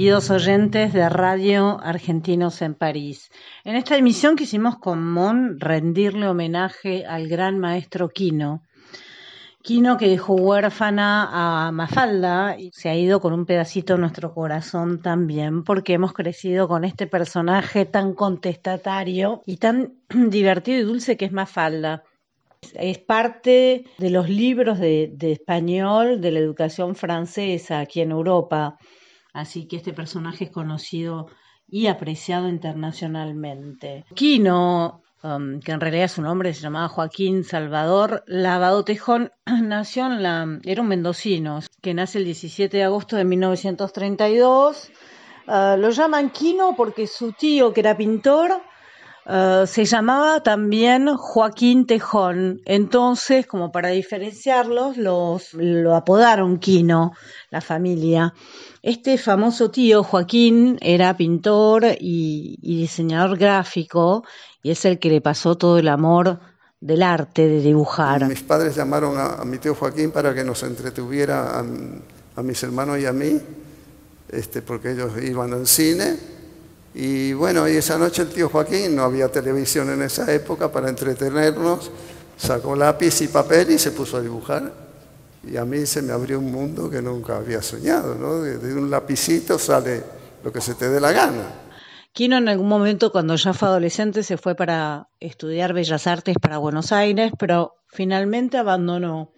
queridos oyentes de Radio Argentinos en París. En esta emisión quisimos con Mon rendirle homenaje al gran maestro Quino. Quino que dejó huérfana a Mafalda y se ha ido con un pedacito en nuestro corazón también, porque hemos crecido con este personaje tan contestatario y tan divertido y dulce que es Mafalda. Es parte de los libros de, de español de la educación francesa aquí en Europa. Así que este personaje es conocido y apreciado internacionalmente. Quino, um, que en realidad su nombre se llamaba Joaquín Salvador Lavado Tejón, nació en la, era un mendocino, que nace el 17 de agosto de 1932. Uh, lo llaman Quino porque su tío, que era pintor, Uh, se llamaba también Joaquín Tejón. Entonces, como para diferenciarlos, los, lo apodaron Quino, la familia. Este famoso tío, Joaquín, era pintor y, diseñador gráfico y es el que le pasó todo el amor del arte, de dibujar. Mis padres llamaron a, a mi tío Joaquín para que nos entretuviera a, a mis hermanos y a mí, este, porque ellos iban al cine. Y bueno, y esa noche el tío Joaquín, no había televisión en esa época para entretenernos, sacó lápiz y papel y se puso a dibujar. Y a mí se me abrió un mundo que nunca había soñado, ¿no? De, un lapicito sale lo que se te dé la gana. Quino en algún momento, cuando ya fue adolescente, se fue para estudiar Bellas Artes para Buenos Aires, pero finalmente abandonó.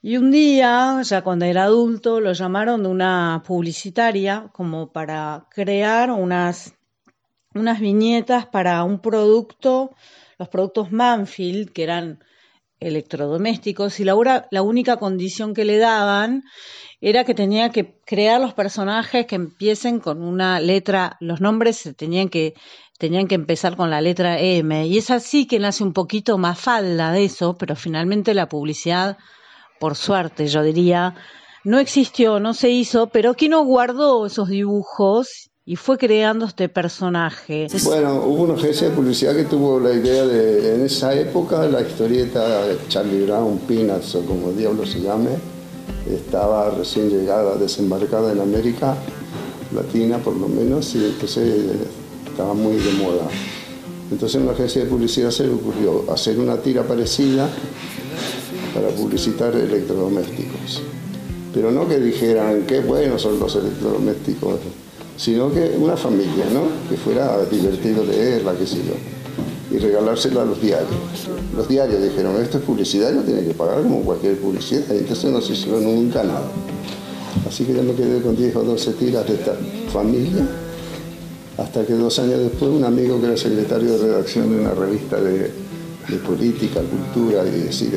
Y un día, ya cuando era adulto, lo llamaron de una publicitaria como para crear unas unas viñetas para un producto, los productos Manfield, que eran electrodomésticos, y la, única condición que le daban era que tenía que crear los personajes que empiecen con una letra, los nombres tenían que, tenían que empezar con la letra M, y es así que nace un poquito más falda de eso, pero finalmente la publicidad, por suerte yo diría, no existió, no se hizo, pero que no guardó esos dibujos y fue creando este personaje. Bueno, hubo una agencia de publicidad que tuvo la idea de, en esa época, la historieta Charlie Brown, Peanuts o como diablo se llame, estaba recién llegada, desembarcada en América Latina por lo menos, y entonces estaba muy de moda. Entonces en la agencia de publicidad se le ocurrió hacer una tira parecida para publicitar electrodomésticos. Pero no que dijeran qué buenos son los electrodomésticos sino que una familia, ¿no? Que fuera divertido leerla, qué sé yo, y regalársela a los diarios. Los diarios dijeron, esto es publicidad, no tiene que pagar como cualquier publicidad, y entonces no se hizo nunca nada. Así que yo me quedé con 10 o 12 tiras de esta familia, hasta que dos años después un amigo que era secretario de redacción de una revista de, de política, cultura y decir,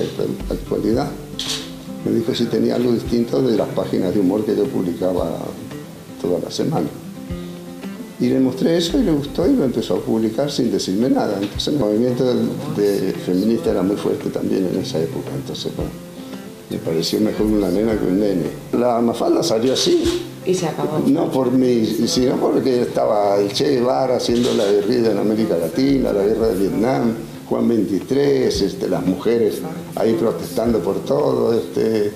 actualidad, me dijo si tenía algo distinto de las páginas de humor que yo publicaba toda la semana. Y le mostré eso y le gustó y lo empezó a publicar sin decirme nada. Entonces el movimiento de, feminista era muy fuerte también en esa época. Entonces, bueno, me pareció mejor una nena que un nene. La Mafalda salió así. Y se acabó. No por mí, sino porque estaba el Che Guevara haciendo la guerrilla en América Latina, la guerra de Vietnam, Juan 23, este, las mujeres ahí protestando por todo. Este,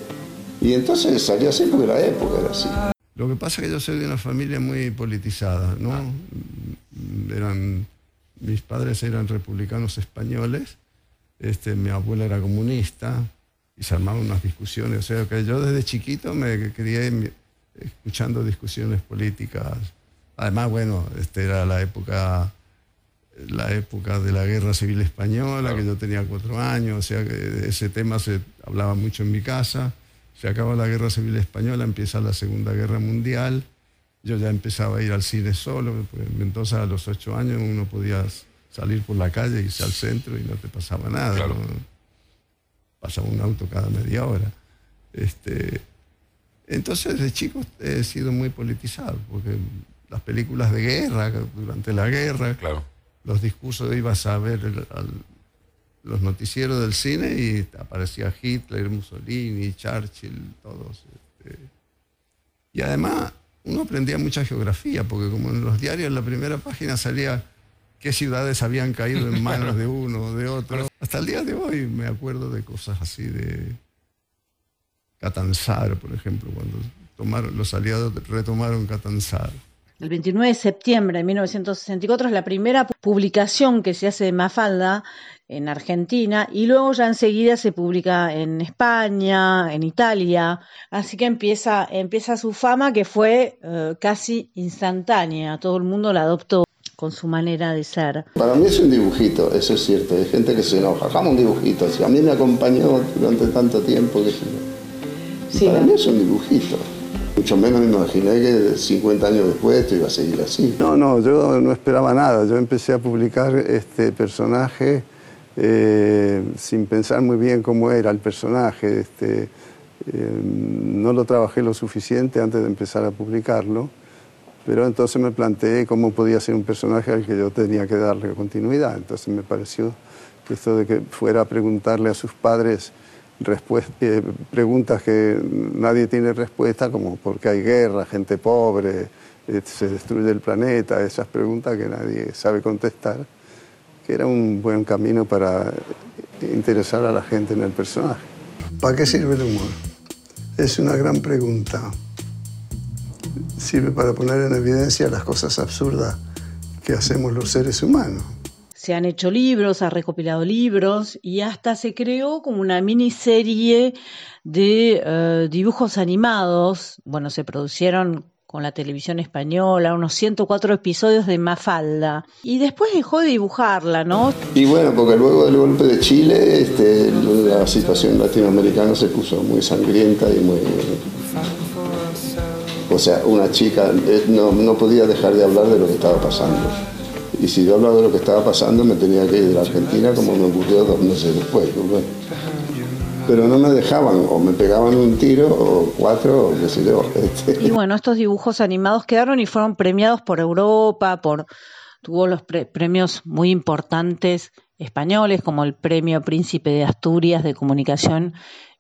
y entonces salió así porque la época era así. Lo que pasa es que yo soy de una familia muy politizada, ¿no? Eran, mis padres eran republicanos españoles, este, mi abuela era comunista y se armaban unas discusiones. O sea que yo desde chiquito me crié escuchando discusiones políticas. Además, bueno, este era la época la época de la Guerra Civil Española, que yo tenía cuatro años, o sea que ese tema se hablaba mucho en mi casa. Se acaba la Guerra Civil Española, empieza la Segunda Guerra Mundial. Yo ya empezaba a ir al cine solo, pues, entonces a los ocho años uno podía salir por la calle, irse al centro y no te pasaba nada. Pasaba un auto cada media hora. Este, entonces de chico he sido muy politizado, porque las películas de guerra, durante la guerra, los discursos, ibas a ver los noticieros del cine y aparecía Hitler, Mussolini, Churchill, todos. Este. y además uno aprendía mucha geografía, porque como en los diarios en la primera página salía qué ciudades habían caído en manos de uno o de otro. Hasta el día de hoy me acuerdo de cosas así de Catanzaro, por ejemplo, cuando tomaron, los aliados retomaron Catanzaro. El 29 de septiembre de 1964 es la primera publicación que se hace de Mafalda en Argentina y luego ya enseguida se publica en España, en Italia, así que empieza, empieza su fama que fue eh, casi instantánea, todo el mundo la adoptó con su manera de ser. Para mí es un dibujito, eso es cierto, hay gente que se enoja, hagamos un dibujito, a mí me acompañó durante tanto tiempo que sí. para mí es un dibujito. Mucho menos me imaginé que 50 años después esto iba a seguir así. No, no, yo no esperaba nada. Yo empecé a publicar este personaje eh, sin pensar muy bien cómo era el personaje. Este, eh, no lo trabajé lo suficiente antes de empezar a publicarlo, pero entonces me planteé cómo podía ser un personaje al que yo tenía que darle continuidad. Entonces me pareció que esto de que fuera a preguntarle a sus padres eh, preguntas que nadie tiene respuesta, como por qué hay guerra, gente pobre, se destruye el planeta, esas preguntas que nadie sabe contestar, que era un buen camino para interesar a la gente en el personaje. ¿Para qué sirve el humor? Es una gran pregunta. Sirve para poner en evidencia las cosas absurdas que hacemos los seres humanos se han hecho libros, ha recopilado libros y hasta se creó como una miniserie de eh, dibujos animados. Bueno, se produjeron con la televisión española, unos 104 episodios de Mafalda. Y después dejó de dibujarla, ¿no? Y bueno, porque luego del golpe de Chile, este, la situación latinoamericana se puso muy sangrienta y muy... O sea, una chica eh, no, no podía dejar de hablar de lo que estaba pasando. Y si yo hablaba de lo que estaba pasando, me tenía que ir de la Argentina, como me ocurrió dos meses después. Pero no me dejaban, o me pegaban un tiro, o cuatro, o qué sé yo. Este. Y bueno, estos dibujos animados quedaron y fueron premiados por Europa, por tuvo los premios muy importantes españoles, como el Premio Príncipe de Asturias de Comunicación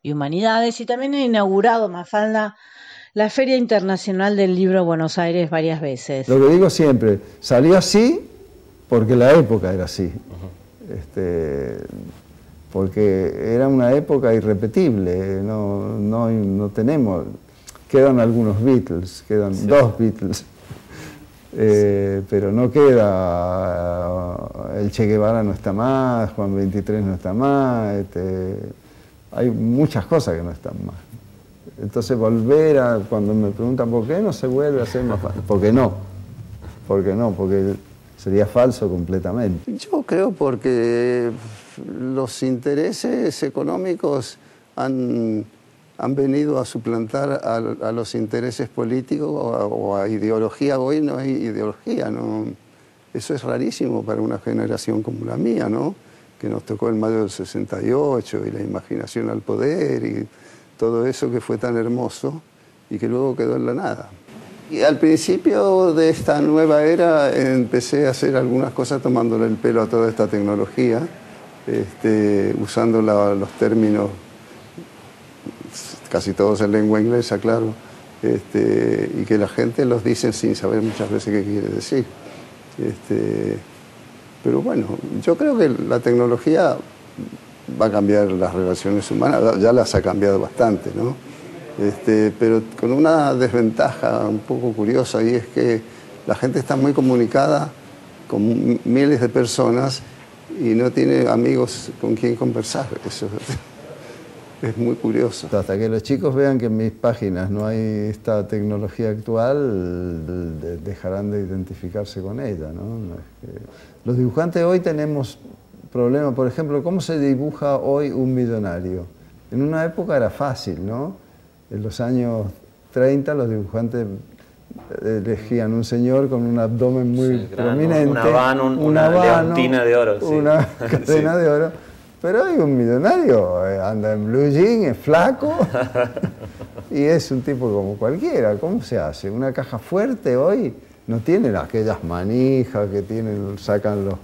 y Humanidades, y también ha inaugurado Mafalda la Feria Internacional del Libro Buenos Aires varias veces. Lo que digo siempre, salió así porque la época era así. Este, porque era una época irrepetible, no, no, no tenemos, quedan algunos Beatles, quedan dos Beatles, eh, pero no queda, el Che Guevara no está más, Juan 23 no está más, este, hay muchas cosas que no están más. Entonces volver a, cuando me preguntan por qué no se vuelve a hacer más fácil, porque no, porque no, porque sería falso completamente. Yo creo porque los intereses económicos han, han venido a suplantar a, los intereses políticos o a, ideología. Hoy no hay ideología, ¿no? Eso es rarísimo para una generación como la mía, ¿no? Que nos tocó el mayo del 68 y la imaginación al poder y todo eso que fue tan hermoso y que luego quedó en la nada. Y al principio de esta nueva era empecé a hacer algunas cosas tomándole el pelo a toda esta tecnología, este, usando los términos, casi todos en lengua inglesa, claro, este, y que la gente los dice sin saber muchas veces qué quiere decir. Este, pero bueno, yo creo que la tecnología va a cambiar las relaciones humanas, ya las ha cambiado bastante, ¿no? Este, pero con una desventaja un poco curiosa y es que la gente está muy comunicada con miles de personas y no tiene amigos con quien conversar. Eso, es muy curioso. Hasta que los chicos vean que en mis páginas no hay esta tecnología actual, dejarán de identificarse con ella. Los dibujantes hoy tenemos problemas, por ejemplo, ¿cómo se dibuja hoy un millonario? En una época era fácil, ¿no? En los años 30 los dibujantes elegían un señor con un abdomen muy prominente, una van, una, leontina de oro, una cadena de oro. Pero hay un millonario, eh, anda en blue jean, es flaco y es un tipo como cualquiera. ¿Cómo se hace? Una caja fuerte hoy no tiene aquellas manijas que tienen, sacan los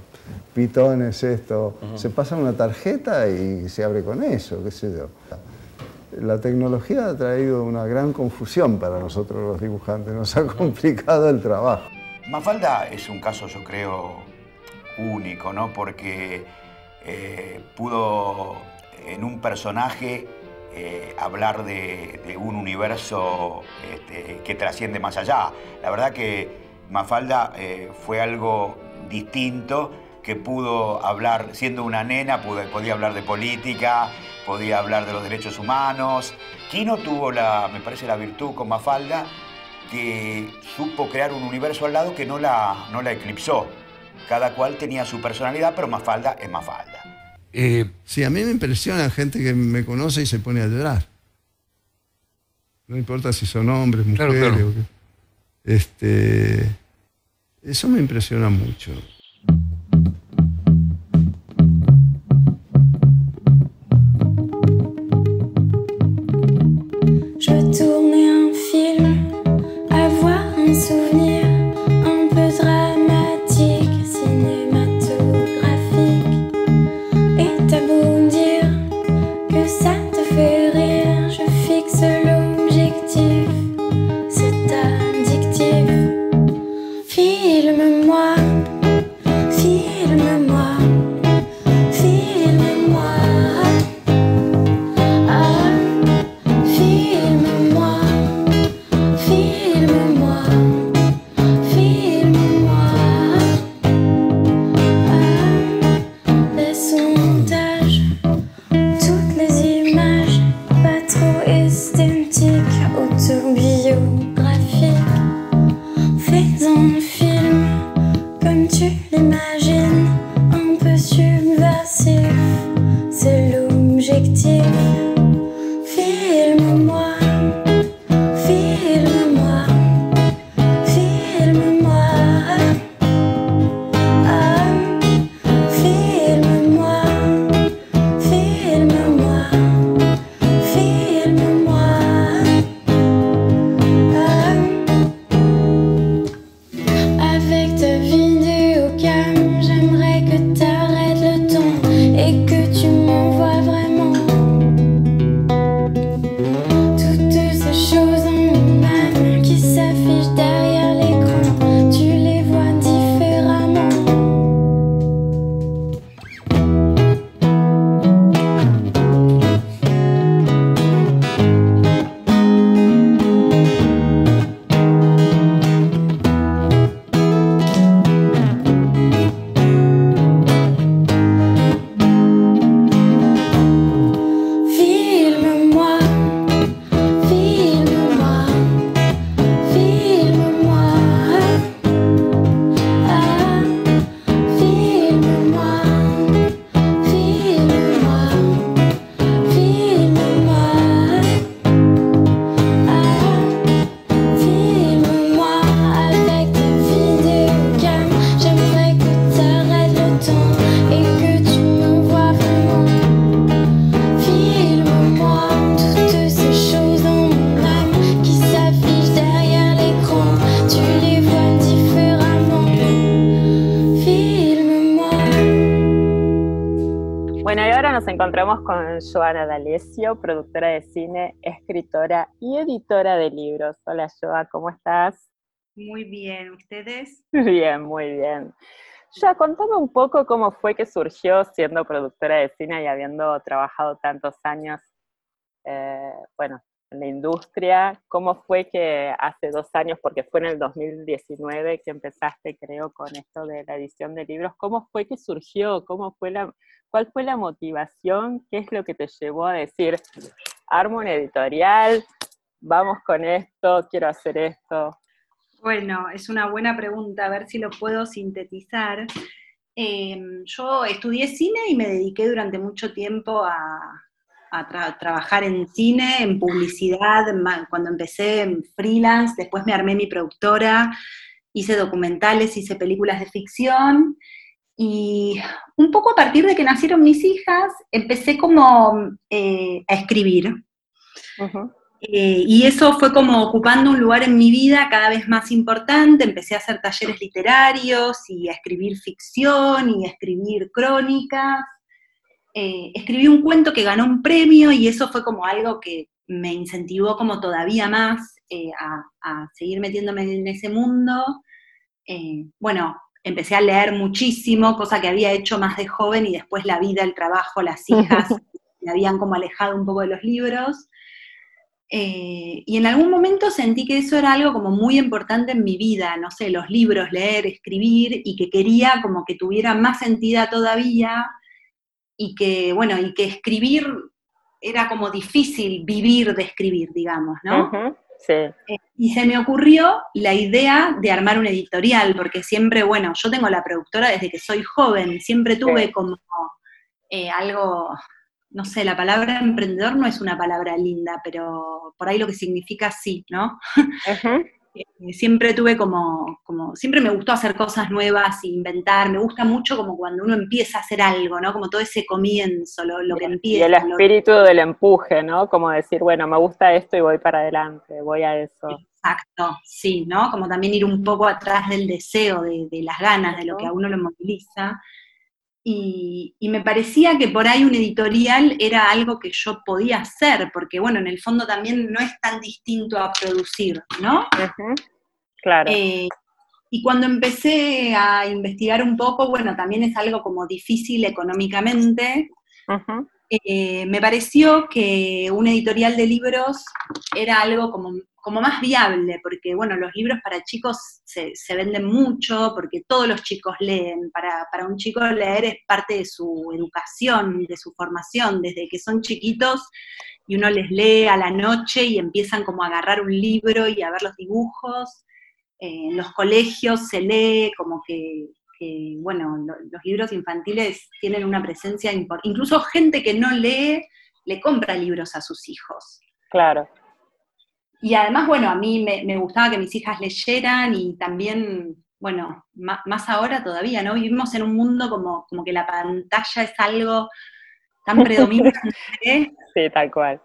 pitones, esto. Se pasa una tarjeta y se abre con eso, qué sé yo. La tecnología ha traído una gran confusión para nosotros los dibujantes, nos ha complicado el trabajo. Mafalda es un caso, yo creo, único, ¿no? Porque eh, pudo en un personaje eh, hablar de, un universo este, que trasciende más allá. La verdad que Mafalda eh, fue algo distinto que pudo hablar, siendo una nena, podía hablar de política, podía hablar de los derechos humanos. Kino tuvo, la, me parece, la virtud con Mafalda que supo crear un universo al lado que no la, no la eclipsó. Cada cual tenía su personalidad, pero Mafalda es Mafalda. Eh, sí, a mí me impresiona gente que me conoce y se pone a llorar. No importa si son hombres, mujeres. Este, eso me impresiona mucho. Encontramos con Joana D'Alessio, productora de cine, escritora y editora de libros. Hola Joa, ¿cómo estás? Muy bien, ¿ustedes? Bien, muy bien. Ya contame un poco cómo fue que surgió siendo productora de cine y habiendo trabajado tantos años, eh, bueno, la industria. ¿Cómo fue que hace dos años, porque fue en el 2019 que empezaste, creo, con esto de la edición de libros, cómo fue que surgió? ¿Cómo fue la, ¿Cuál fue la motivación? ¿Qué es lo que te llevó a decir, armo un editorial, vamos con esto, quiero hacer esto? Bueno, es una buena pregunta, a ver si lo puedo sintetizar. Em, yo estudié cine y me dediqué durante mucho tiempo a, trabajar en cine, en publicidad, cuando empecé en freelance, después me armé mi productora, hice documentales, hice películas de ficción y un poco a partir de que nacieron mis hijas, empecé como eh, a escribir. Eh, y eso fue como ocupando un lugar en mi vida cada vez más importante. Empecé a hacer talleres literarios y a escribir ficción y a escribir crónicas. Eh, escribí un cuento que ganó un premio y eso fue como algo que me incentivó como todavía más eh, a, seguir metiéndome en ese mundo. bueno, empecé a leer muchísimo, cosa que había hecho más de joven y después la vida, el trabajo, las hijas me habían como alejado un poco de los libros. Eh, y en algún momento sentí que eso era algo como muy importante en mi vida, no sé, los libros, leer, escribir, y que quería como que tuviera más entidad todavía, y que, bueno, y que escribir era como difícil vivir de escribir, digamos, ¿no? Sí. Eh, y se me ocurrió la idea de armar un editorial, porque siempre, bueno, yo tengo la productora desde que soy joven, siempre tuve como eh, algo no sé, la palabra emprendedor no es una palabra linda, pero por ahí lo que significa sí, ¿no? Eh, siempre tuve como, como, siempre me gustó hacer cosas nuevas, inventar, me gusta mucho como cuando uno empieza a hacer algo, ¿no? Como todo ese comienzo, lo, que empieza. Y el espíritu del empuje, ¿no? Como decir, bueno, me gusta esto y voy para adelante, voy a eso. Exacto, sí, ¿no? Como también ir un poco atrás del deseo, de, de las ganas, de lo que a uno lo moviliza. Y, me parecía que por ahí un editorial era algo que yo podía hacer, porque bueno, en el fondo también no es tan distinto a producir, ¿no? Claro. Eh, y cuando empecé a investigar un poco, bueno, también es algo como difícil económicamente. Eh, me pareció que un editorial de libros era algo como como más viable, porque bueno, los libros para chicos se, venden mucho, porque todos los chicos leen, para, un chico leer es parte de su educación, de su formación, desde que son chiquitos y uno les lee a la noche y empiezan como a agarrar un libro y a ver los dibujos, eh, en los colegios se lee como que, bueno, los libros infantiles tienen una presencia importante, incluso gente que no lee le compra libros a sus hijos. Claro. Y además, bueno, a mí me, gustaba que mis hijas leyeran y también, bueno, más, ahora todavía, ¿no? Vivimos en un mundo como, como que la pantalla es algo tan predominante. sí, tal cual.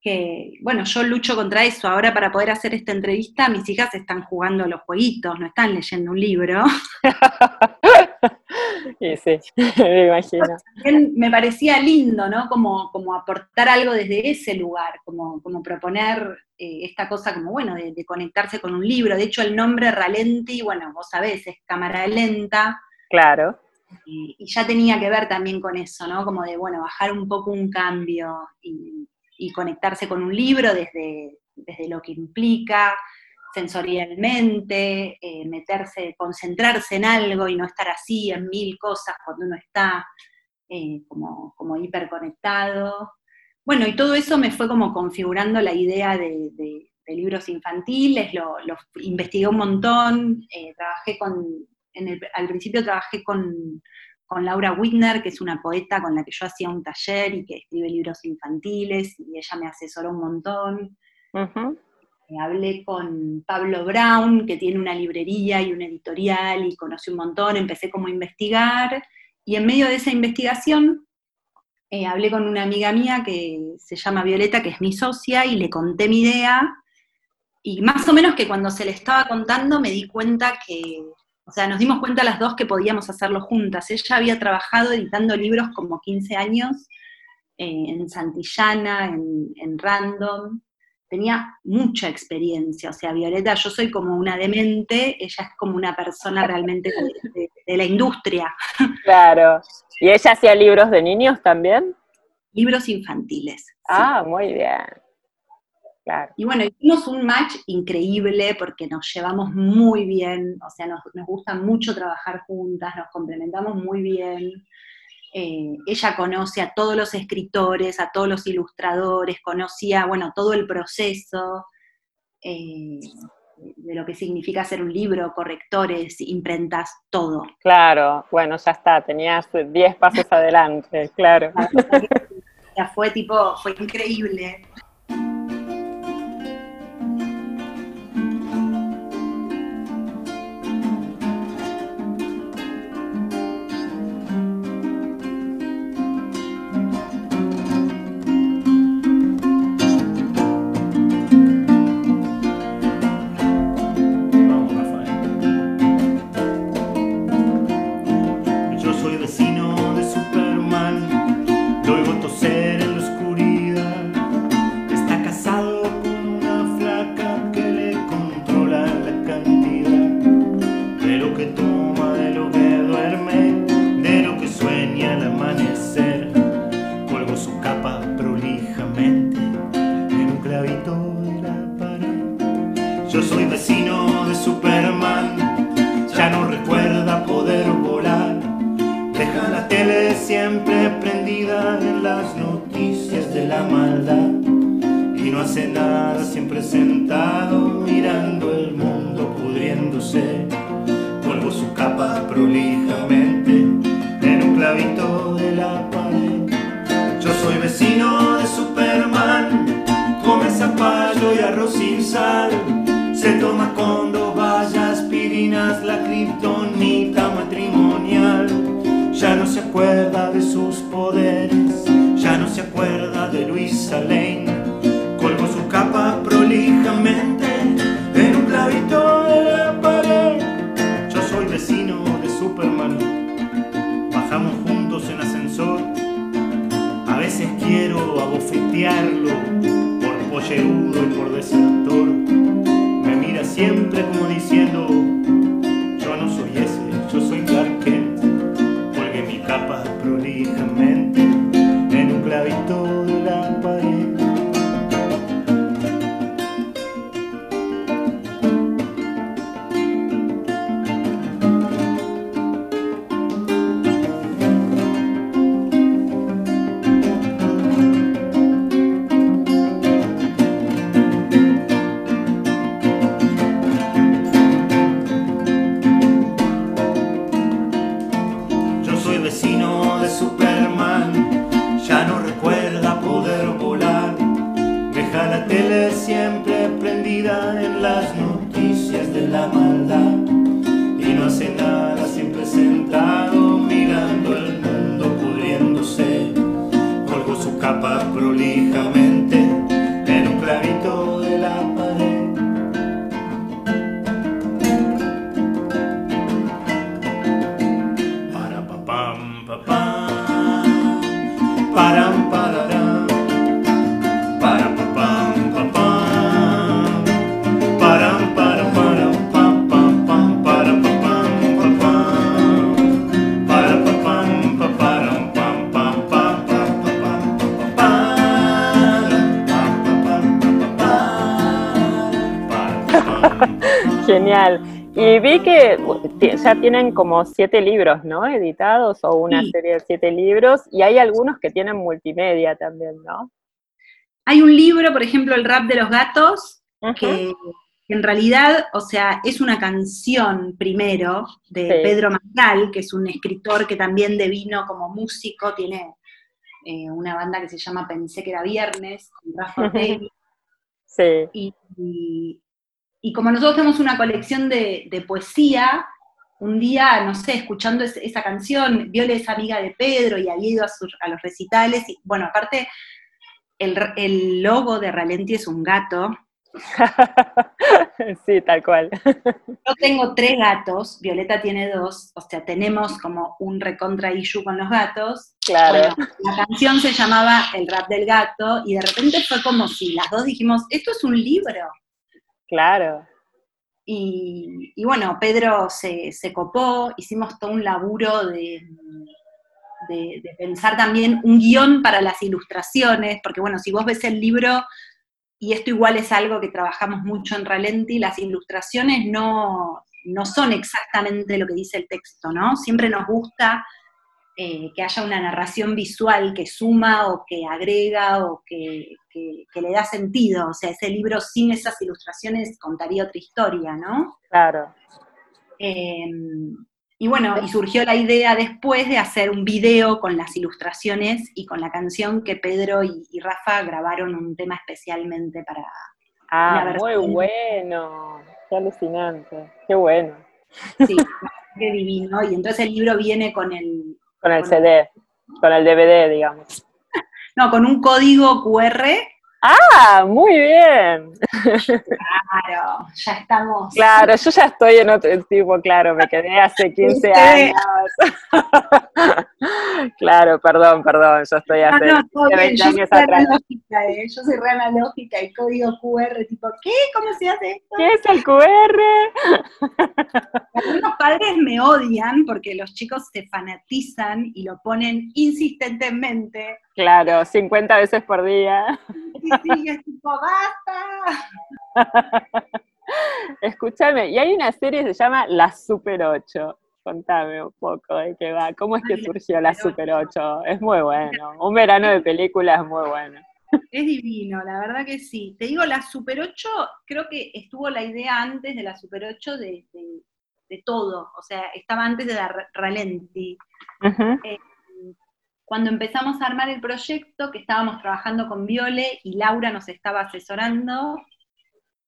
Que, bueno, yo lucho contra eso. Ahora para poder hacer esta entrevista, mis hijas están jugando los jueguitos, no están leyendo un libro. y sí, me imagino. me parecía lindo, ¿no? Como, como aportar algo desde ese lugar, como, como proponer eh, esta cosa como, bueno, de, conectarse con un libro. De hecho, el nombre Ralenti, bueno, vos sabés, es cámara lenta. Claro. Y, ya tenía que ver también con eso, ¿no? Como de, bueno, bajar un poco un cambio y, conectarse con un libro desde, desde lo que implica sensorialmente, eh, meterse, concentrarse en algo y no estar así en mil cosas cuando uno está eh, como, como hiperconectado. Bueno, y todo eso me fue como configurando la idea de, libros infantiles, lo, investigué un montón, eh, trabajé con, al principio trabajé con, Laura Whitner, que es una poeta con la que yo hacía un taller y que escribe libros infantiles, y ella me asesoró un montón. Eh, hablé con Pablo Brown, que tiene una librería y un editorial, y conocí un montón, empecé como a investigar, y en medio de esa investigación eh, hablé con una amiga mía que se llama Violeta, que es mi socia, y le conté mi idea. Y más o menos que cuando se le estaba contando me di cuenta que, o sea, nos dimos cuenta las dos que podíamos hacerlo juntas. Ella había trabajado editando libros como 15 años eh, en Santillana, en, Random. Tenía mucha experiencia, o sea, Violeta, yo soy como una demente, ella es como una persona realmente de la industria. Claro. ¿Y ella hacía libros de niños también? Libros infantiles. Ah, muy bien. Y bueno, hicimos un match increíble porque nos llevamos muy bien, o sea, nos, gusta mucho trabajar juntas, nos complementamos muy bien. Eh, ella conoce a todos los escritores, a todos los ilustradores, conocía, bueno, todo el proceso eh, de lo que significa hacer un libro, correctores, imprentas, todo. Claro, bueno, ya está, tenías 10 pasos adelante, claro. Ya fue tipo, fue increíble. Genial. Y vi que ya tienen como siete libros, ¿no? Editados o una serie de siete libros y hay algunos que tienen multimedia también, ¿no? Hay un libro, por ejemplo, El rap de los gatos, que en realidad, o sea, es una canción primero de Pedro Magal, que es un escritor que también devino como músico, tiene eh, una banda que se llama Pensé que era viernes, con Rafa Sí. y, y como nosotros tenemos una colección de, poesía, un día, no sé, escuchando esa canción, Viole es amiga de Pedro y había ido a, los recitales, y bueno, aparte, el, logo de Ralenti es un gato. sí, tal cual. Yo tengo tres gatos, Violeta tiene dos, o sea, tenemos como un recontra issue con los gatos. Claro. la canción se llamaba El rap del gato y de repente fue como si las dos dijimos, esto es un libro. Claro. Y, bueno, Pedro se, copó, hicimos todo un laburo de, de, pensar también un guion para las ilustraciones, porque bueno, si vos ves el libro, y esto igual es algo que trabajamos mucho en Ralenti, las ilustraciones no, no son exactamente lo que dice el texto, ¿no? Siempre nos gusta eh, que haya una narración visual que suma o que agrega o que, le da sentido. O sea, ese libro sin esas ilustraciones contaría otra historia, ¿no? Claro. Em, y bueno, y surgió la idea después de hacer un video con las ilustraciones y con la canción que Pedro y, Rafa grabaron un tema especialmente para... Ah, muy bueno, qué alucinante, qué bueno. Sí, qué divino. Y entonces el libro viene con el... Con el CD, con el DVD, digamos. No, con un código QR Ah, muy bien. Claro, ya estamos. Claro, yo ya estoy en otro tipo, claro, me quedé hace 15 años. claro, perdón, perdón, yo estoy hace no, no, 20 yo años atrás. eh. Yo soy re analógica y código QR, tipo, ¿qué? ¿Cómo se hace esto? ¿Qué es el QR? Algunos padres me odian porque los chicos se fanatizan y lo ponen insistentemente. Claro, 50 veces por día. Sí, sí, es tipo, basta. Escúchame, y hay una serie que se llama La Super 8. Contame un poco de qué va. ¿Cómo es que surgió La Super 8? Es muy bueno. Un verano de películas es muy bueno. Es divino, la verdad que sí. Te digo, la Super 8, creo que estuvo la idea antes de la Super 8 de, todo. O sea, estaba antes de la Ralenti cuando empezamos a armar el proyecto, que estábamos trabajando con Viole y Laura nos estaba asesorando,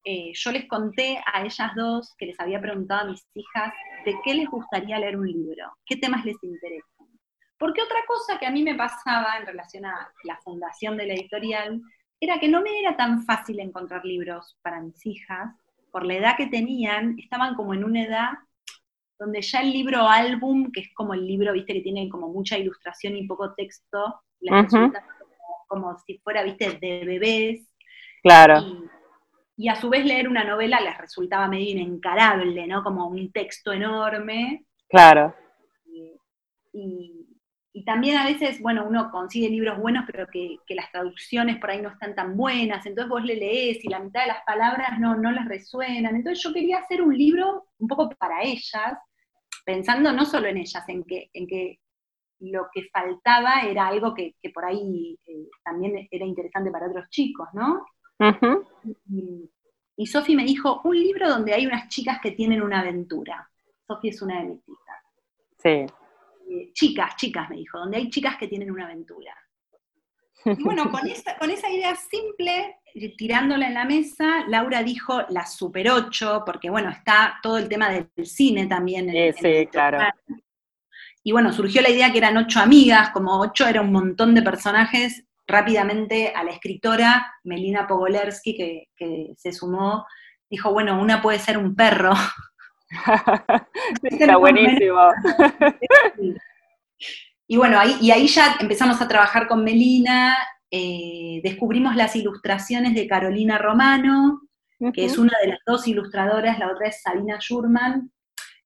eh, yo les conté a ellas dos que les había preguntado a mis hijas de qué les gustaría leer un libro, qué temas les interesan. Porque otra cosa que a mí me pasaba en relación a la fundación de la editorial era que no me era tan fácil encontrar libros para mis hijas, por la edad que tenían, estaban como en una edad donde ya el libro álbum, que es como el libro, viste, que tiene como mucha ilustración y poco texto, como, si fuera, viste, de bebés. Claro. Y, a su vez leer una novela les resultaba medio inencarable, ¿no? Como un texto enorme. Claro. Y, también a veces, bueno, uno consigue libros buenos, pero que, las traducciones por ahí no están tan buenas, entonces vos le lees y la mitad de las palabras no, no las resuenan. Entonces yo quería hacer un libro un poco para ellas, pensando no solo en ellas, en que, en que lo que faltaba era algo que, por ahí eh, también era interesante para otros chicos, ¿no? Y, y Sofi me dijo, un libro donde hay unas chicas que tienen una aventura. Sofi es una de mis hijas. Sí. Eh, chicas, chicas, me dijo, donde hay chicas que tienen una aventura. Y bueno, con esa, con esa idea simple, eh, tirándola en la mesa, Laura dijo la Super 8, porque bueno, está todo el tema del cine también. En, sí, claro. Y bueno, surgió la idea que eran ocho amigas, como ocho era un montón de personajes. Rápidamente a la escritora, Melina Pogolersky, que, que se sumó, dijo, bueno, una puede ser un perro. Está buenísimo. Y bueno, ahí, y ahí ya empezamos a trabajar con Melina, eh, descubrimos las ilustraciones de Carolina Romano, que es una de las dos ilustradoras, la otra es Sabina Schurman.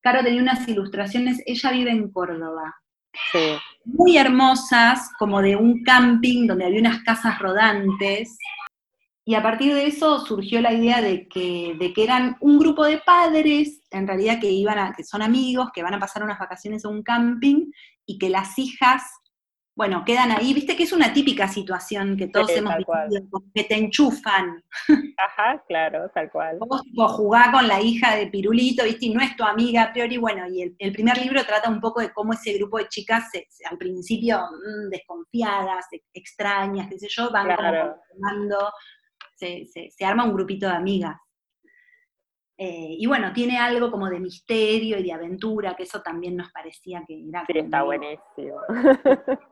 Caro tenía unas ilustraciones, ella vive en Córdoba. Muy hermosas, como de un camping donde había unas casas rodantes. Y a partir de eso surgió la idea de que, de que eran un grupo de padres, en realidad que iban a, que son amigos, que van a pasar unas vacaciones a un camping, y que las hijas, bueno, quedan ahí, viste que es una típica situación que todos hemos vivido, que te enchufan. Ajá, claro, tal cual. Vos tipo, jugás con la hija de Pirulito, viste, y no es tu amiga a priori, bueno, y el, primer libro trata un poco de cómo ese grupo de chicas, al principio mm, desconfiadas, extrañas, qué sé yo, van formando, se, se arma un grupito de amigas. Eh, y bueno, tiene algo como de misterio y de aventura, que eso también nos parecía que era. Sí, está buenísimo.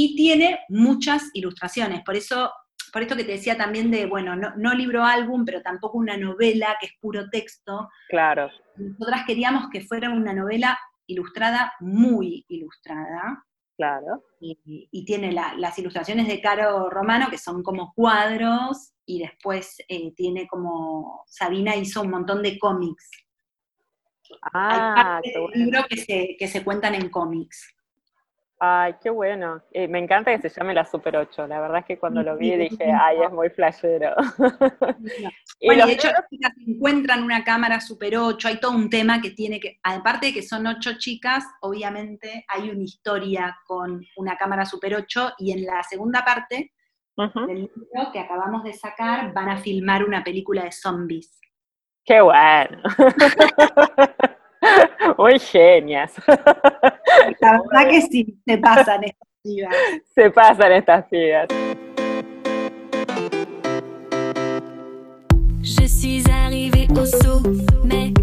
Y tiene muchas ilustraciones, por eso, por esto que te decía también de, bueno, no, libro álbum, pero tampoco una novela que es puro texto. Claro. Nosotras queríamos que fuera una novela ilustrada, muy ilustrada. Claro. Y, tiene las ilustraciones de Caro Romano, que son como cuadros, y después eh, tiene como, Sabina hizo un montón de cómics. Ah, Hay libros que se, que se cuentan en cómics. Ay, qué bueno. Eh, me encanta que se llame la Super 8. La verdad es que cuando lo vi dije, ay, es muy flashero. y de hecho, las chicas encuentran una cámara Super 8, hay todo un tema que tiene que, aparte de que son ocho chicas, obviamente hay una historia con una cámara Super 8 y en la segunda parte del libro que acabamos de sacar van a filmar una película de zombies. ¡Qué bueno! Muy genias. La verdad que sí, se pasan estas pibas. Se pasan estas pibas. Je suis arrivée au sommet.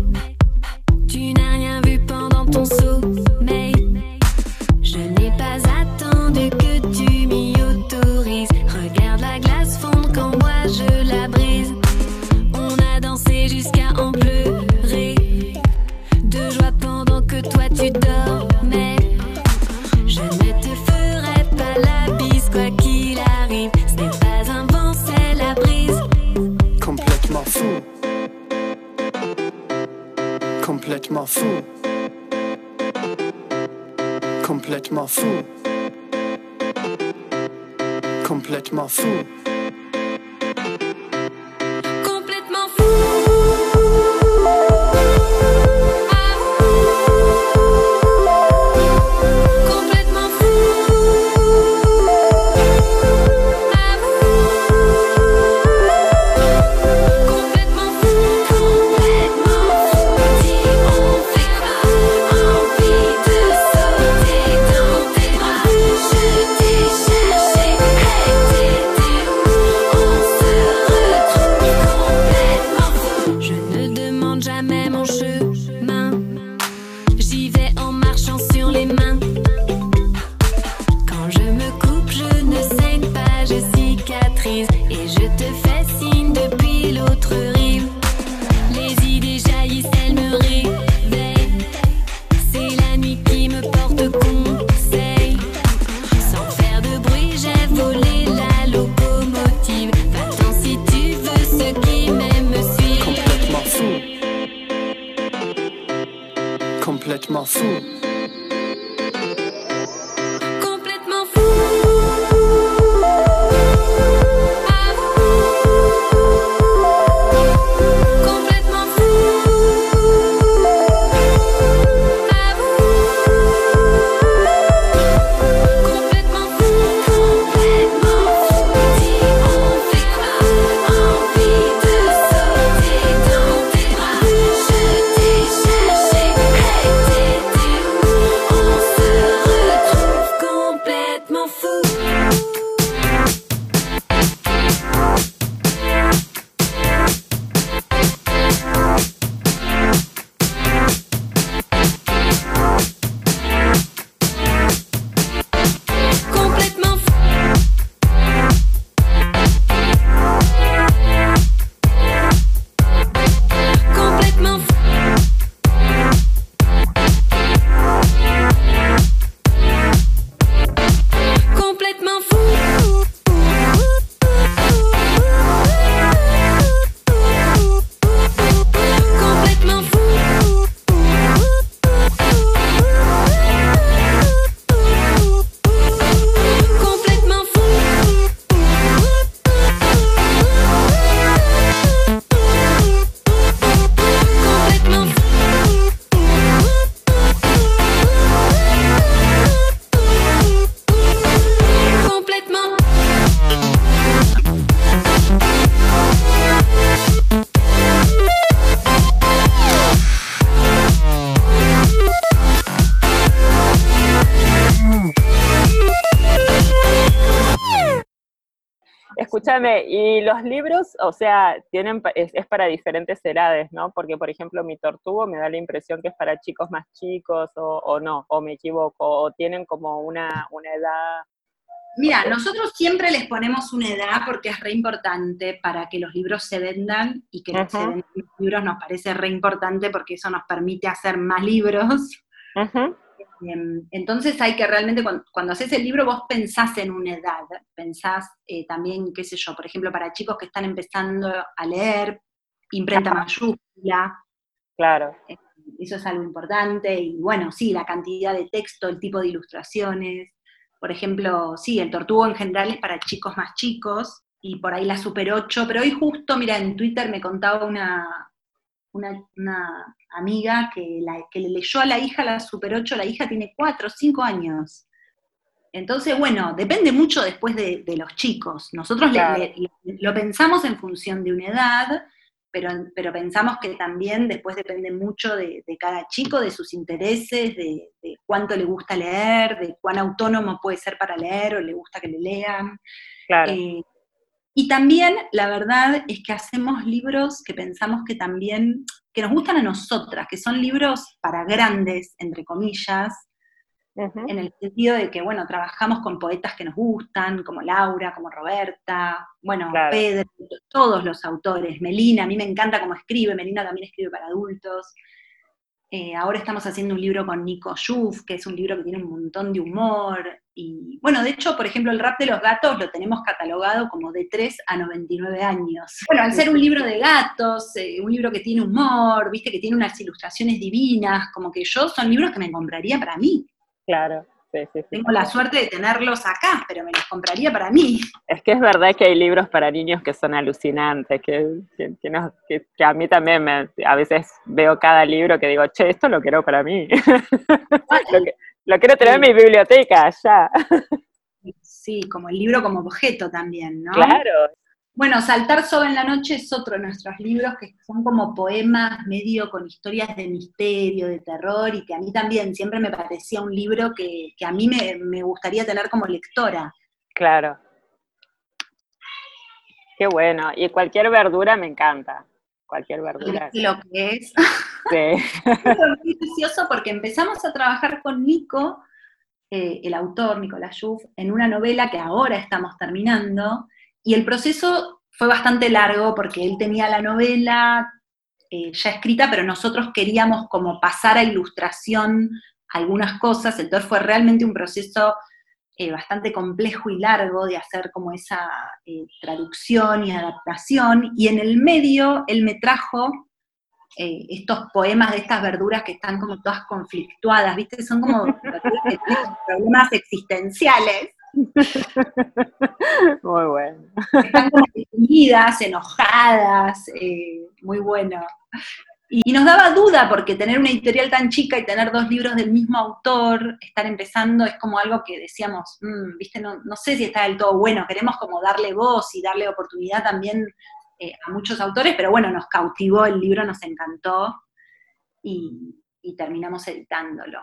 Escúchame, y los libros, o sea, tienen es, es para diferentes edades, ¿no? Porque, por ejemplo, mi tortugo me da la impresión que es para chicos más chicos, o, o no, o me equivoco, o tienen como una, una edad. Mira, nosotros siempre les ponemos una edad porque es re importante para que los libros se vendan y que Ujú. se vendan los libros nos parece re importante porque eso nos permite hacer más libros. Em, Entonces hay que realmente, cuando, cuando haces el libro, vos pensás en una edad, pensás eh, también, qué sé yo, por ejemplo, para chicos que están empezando a leer, imprenta Ajá. mayúscula, Claro. eso es algo importante. Y bueno, sí, la cantidad de texto, el tipo de ilustraciones. Por ejemplo, sí, el Tortugo en general es para chicos más chicos, y por ahí la Super 8, pero hoy justo, mira, en Twitter me contaba una, una, amiga que, la, que le leyó a la hija la Super 8, la hija tiene 4 o 5 años. Entonces, bueno, depende mucho después de, los chicos. Nosotros lo pensamos en función de una edad, pero, pero pensamos que también después depende mucho de, cada chico, de sus intereses, de, cuánto le gusta leer, de cuán autónomo puede ser para leer o le gusta que le lean. Claro. Eh, y también la verdad es que hacemos libros que pensamos que también, que nos gustan a nosotras, que son libros para grandes, entre comillas, en el sentido de que, bueno, trabajamos con poetas que nos gustan, como Laura, como Roberta, bueno, Pedro, todos los autores, Melina, a mí me encanta cómo escribe, Melina también escribe para adultos. Eh, ahora estamos haciendo un libro con Nico Yuf, que es un libro que tiene un montón de humor. Y bueno, de hecho, por ejemplo, el rap de los gatos lo tenemos catalogado como de 3 a 99 años. Bueno, al ser un libro de gatos, eh, un libro que tiene humor, viste, que tiene unas ilustraciones divinas, como que yo son libros que me compraría para mí. Claro. Tengo la suerte de tenerlos acá, pero me los compraría para mí. Es que es verdad que hay libros para niños que son alucinantes, que, que, a mí también me, a veces veo cada libro que digo, che, esto lo quiero para mí. lo, quiero tener en mi biblioteca, ya. Sí, como el libro como objeto también, ¿no? Claro, bueno, Saltar sobre en la noche es otro de nuestros libros que son como poemas medio con historias de misterio, de terror, y que a mí también siempre me parecía un libro que, a mí me, gustaría tener como lectora. Claro. Qué bueno. Y cualquier verdura me encanta. Cualquier verdura. Lo que es. Sí. es muy precioso porque empezamos a trabajar con Nico, eh, el autor, Nicolás Juff, en una novela que ahora estamos terminando, y el proceso fue bastante largo porque él tenía la novela eh, ya escrita, pero nosotros queríamos como pasar a ilustración algunas cosas, entonces fue realmente un proceso eh, bastante complejo y largo de hacer como esa eh, traducción y adaptación, y en el medio él me trajo estos poemas de estas verduras que están como todas conflictuadas, ¿viste? Son como problemas existenciales, muy bueno. Están como enojadas, eh, muy bueno. Y, nos daba duda porque tener una editorial tan chica y tener dos libros del mismo autor, estar empezando, es como algo que decíamos, mm, viste, no, sé si está del todo bueno, queremos como darle voz y darle oportunidad también eh, a muchos autores, pero bueno, nos cautivó el libro, nos encantó y terminamos editándolo.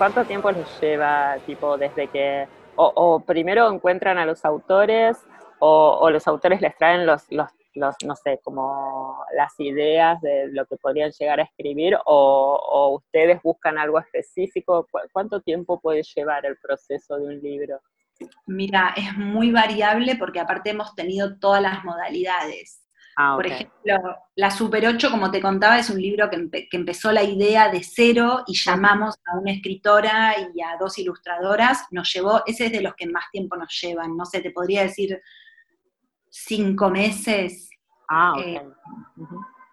¿Cuánto tiempo les lleva, tipo, desde que, o, primero encuentran a los autores, o, los autores les traen los, los, no sé, como las ideas de lo que podrían llegar a escribir, o, ustedes buscan algo específico? ¿Cuánto tiempo puede llevar el proceso de un libro? Mira, es muy variable porque aparte hemos tenido todas las modalidades. Ah, Por ejemplo, La Super 8, como te contaba, es un libro que, empezó la idea de cero y llamamos a una escritora y a dos ilustradoras. Nos llevó, ese es de los que más tiempo nos llevan, no sé, te podría decir cinco meses. Ah, eh,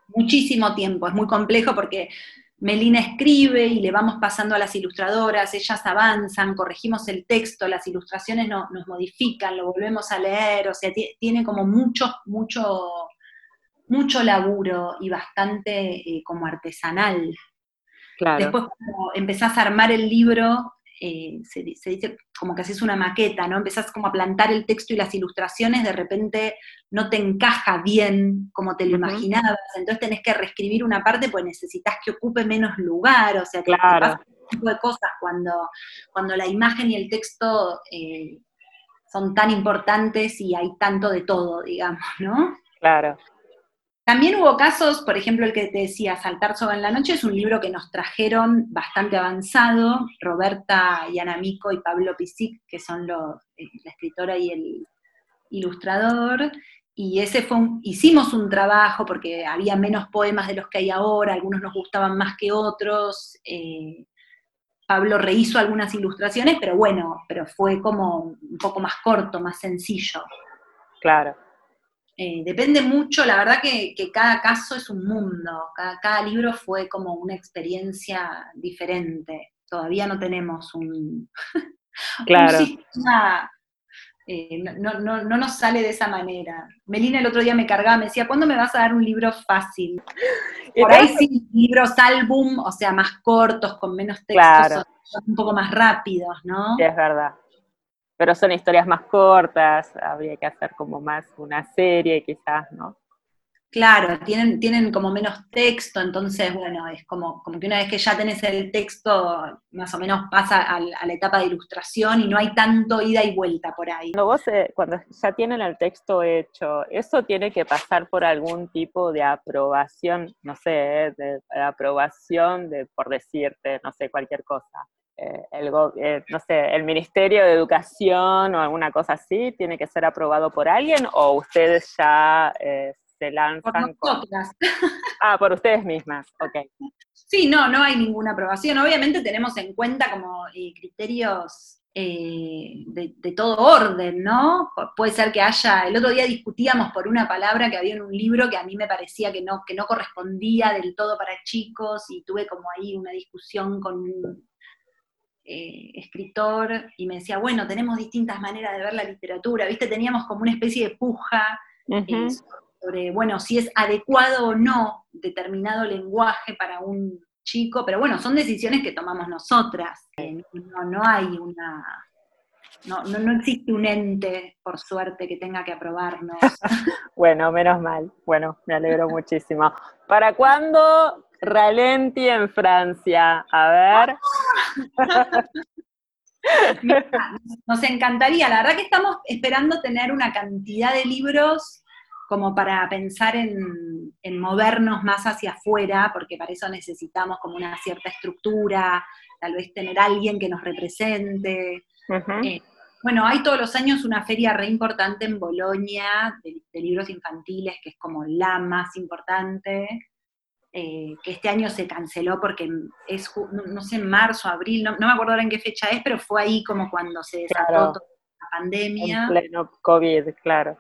muchísimo tiempo, es muy complejo porque Melina escribe y le vamos pasando a las ilustradoras, ellas avanzan, corregimos el texto, las ilustraciones nos modifican, lo volvemos a leer, o sea, tiene como mucho, mucho mucho laburo y bastante eh, como artesanal. Después cuando empezás a armar el libro, eh, se, dice como que haces una maqueta, ¿no? Empezás como a plantar el texto y las ilustraciones, de repente no te encaja bien como te lo imaginabas, entonces tenés que reescribir una parte pues necesitas que ocupe menos lugar, o sea, que claro. tipo de cosas cuando, cuando la imagen y el texto eh, son tan importantes y hay tanto de todo, digamos, ¿no? Claro. También hubo casos, por ejemplo, el que te decía, Saltar sobre en la noche, es un libro que nos trajeron bastante avanzado, Roberta Yanamico y Pablo Pisic, que son los, eh, la escritora y el ilustrador, y ese fue hicimos un trabajo porque había menos poemas de los que hay ahora, algunos nos gustaban más que otros, eh, Pablo rehizo algunas ilustraciones, pero bueno, pero fue como un poco más corto, más sencillo. Claro. Eh, depende mucho, la verdad que, cada caso es un mundo, cada, libro fue como una experiencia diferente. Todavía no tenemos un, claro. sistema, eh, no, no, no, nos sale de esa manera. Melina el otro día me cargaba, me decía, ¿cuándo me vas a dar un libro fácil? Por ahí sí, libros álbum, o sea, más cortos, con menos textos, un poco más rápidos, ¿no? Sí, es verdad pero son historias más cortas, habría que hacer como más una serie quizás, ¿no? Claro, tienen, tienen como menos texto, entonces, bueno, es como, como que una vez que ya tenés el texto, más o menos pasa a, la etapa de ilustración y no hay tanto ida y vuelta por ahí. Cuando vos, eh, cuando ya tienen el texto hecho, ¿eso tiene que pasar por algún tipo de aprobación, no sé, eh, de, de aprobación de, por decirte, no sé, cualquier cosa? Eh, el, eh, no sé, el Ministerio de Educación o alguna cosa así, tiene que ser aprobado por alguien o ustedes ya eh, se lanzan por Ah, por ustedes mismas, ok. Sí, no, no hay ninguna aprobación. Obviamente tenemos en cuenta como criterios eh, de, todo orden, ¿no? Puede ser que haya, el otro día discutíamos por una palabra que había en un libro que a mí me parecía que no, que no correspondía del todo para chicos y tuve como ahí una discusión con eh, escritor y me decía, bueno, tenemos distintas maneras de ver la literatura, ¿viste? Teníamos como una especie de puja eh, sobre, bueno, si es adecuado o no determinado lenguaje para un chico, pero bueno, son decisiones que tomamos nosotras. No, no hay una. No, no, existe un ente, por suerte, que tenga que aprobarnos. bueno, menos mal. Bueno, me alegro muchísimo. ¿Para cuándo Ralenti en Francia? A ver. Nos encantaría, la verdad que estamos esperando tener una cantidad de libros como para pensar en, movernos más hacia afuera, porque para eso necesitamos como una cierta estructura, tal vez tener alguien que nos represente. Eh, bueno, hay todos los años una feria re importante en Bolonia de, libros infantiles, que es como la más importante, eh, que este año se canceló porque es, no, sé, en marzo, abril, no, me acuerdo ahora en qué fecha es, pero fue ahí como cuando se desató toda la pandemia. En pleno COVID, claro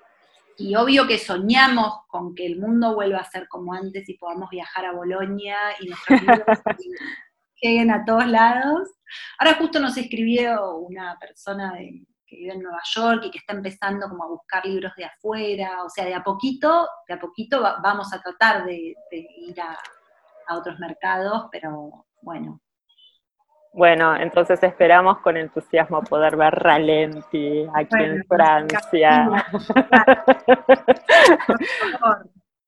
y obvio que soñamos con que el mundo vuelva a ser como antes y podamos viajar a Bolonia y nuestros libros lleguen a todos lados. Ahora justo nos escribió una persona que vive en Nueva York y que está empezando como a buscar libros de afuera, o sea, de a poquito, de a poquito vamos a tratar de, ir a, a otros mercados, pero bueno, bueno, entonces esperamos con entusiasmo poder ver Ralenti aquí en Francia.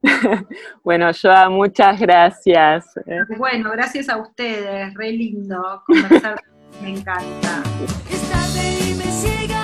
bueno, Joa, muchas gracias. Bueno, gracias a ustedes, re lindo conversar, me encanta. Y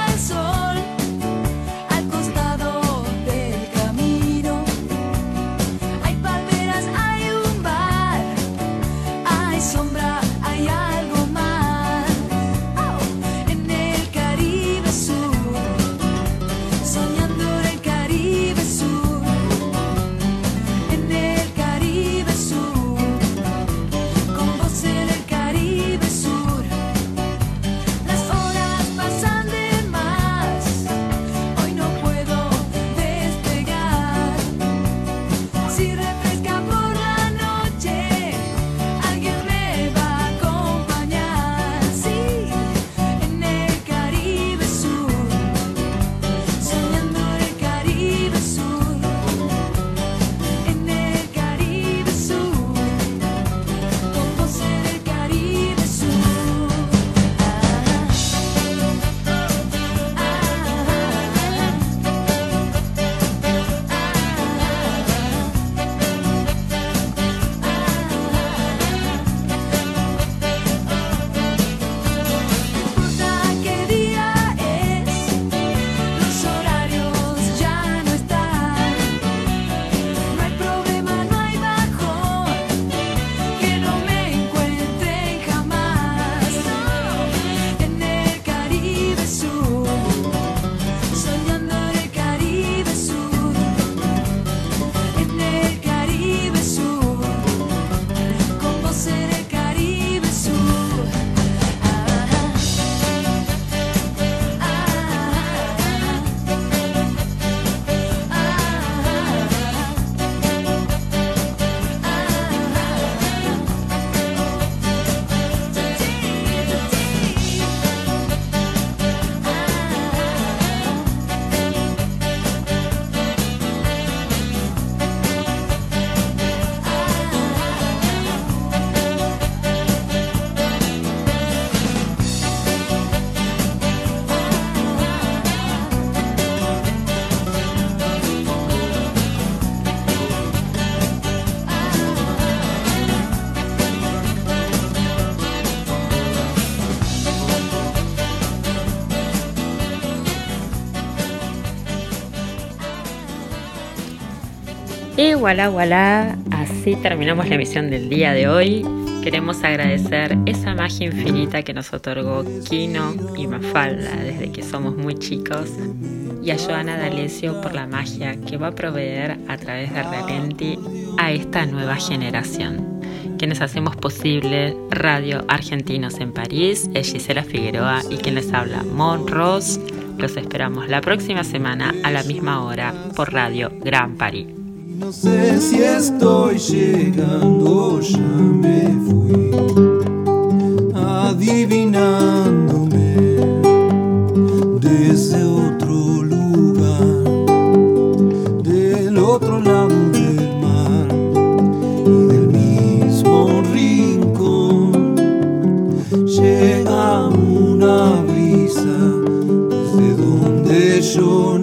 voilà, voilà, así terminamos la emisión del día de hoy. Queremos agradecer esa magia infinita que nos otorgó Kino y Mafalda desde que somos muy chicos y a Joana D'Alessio por la magia que va a proveer a través de Realenti a esta nueva generación. Quienes hacemos posible Radio Argentinos en París es Gisela Figueroa y quien les habla, Mon Ross. Los esperamos la próxima semana a la misma hora por Radio Gran París. No sé si estoy llegando, ya me fui adivinándome desde otro lugar, del otro lado del mar y del mismo rincón. Llega una brisa desde donde yo